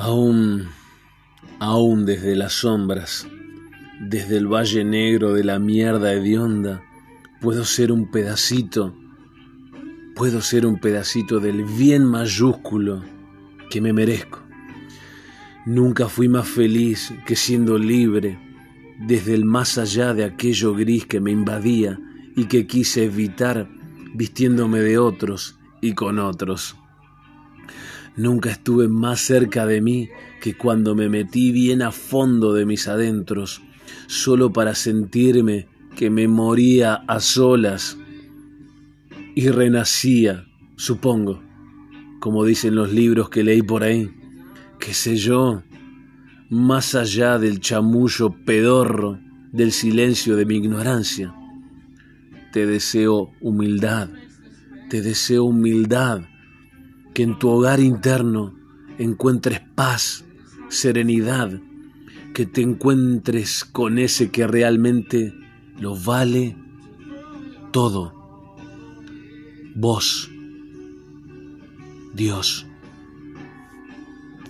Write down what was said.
Aún, aún desde las sombras, desde el valle negro de la mierda hedionda, puedo ser un pedacito, puedo ser un pedacito del bien mayúsculo que me merezco. Nunca fui más feliz que siendo libre desde el más allá de aquello gris que me invadía y que quise evitar vistiéndome de otros y con otros. Nunca estuve más cerca de mí que cuando me metí bien a fondo de mis adentros, solo para sentirme que me moría a solas y renacía, supongo, como dicen los libros que leí por ahí, qué sé yo, más allá del chamullo pedorro del silencio de mi ignorancia. Te deseo humildad, te deseo humildad que en tu hogar interno encuentres paz, serenidad, que te encuentres con ese que realmente lo vale todo. Vos, Dios.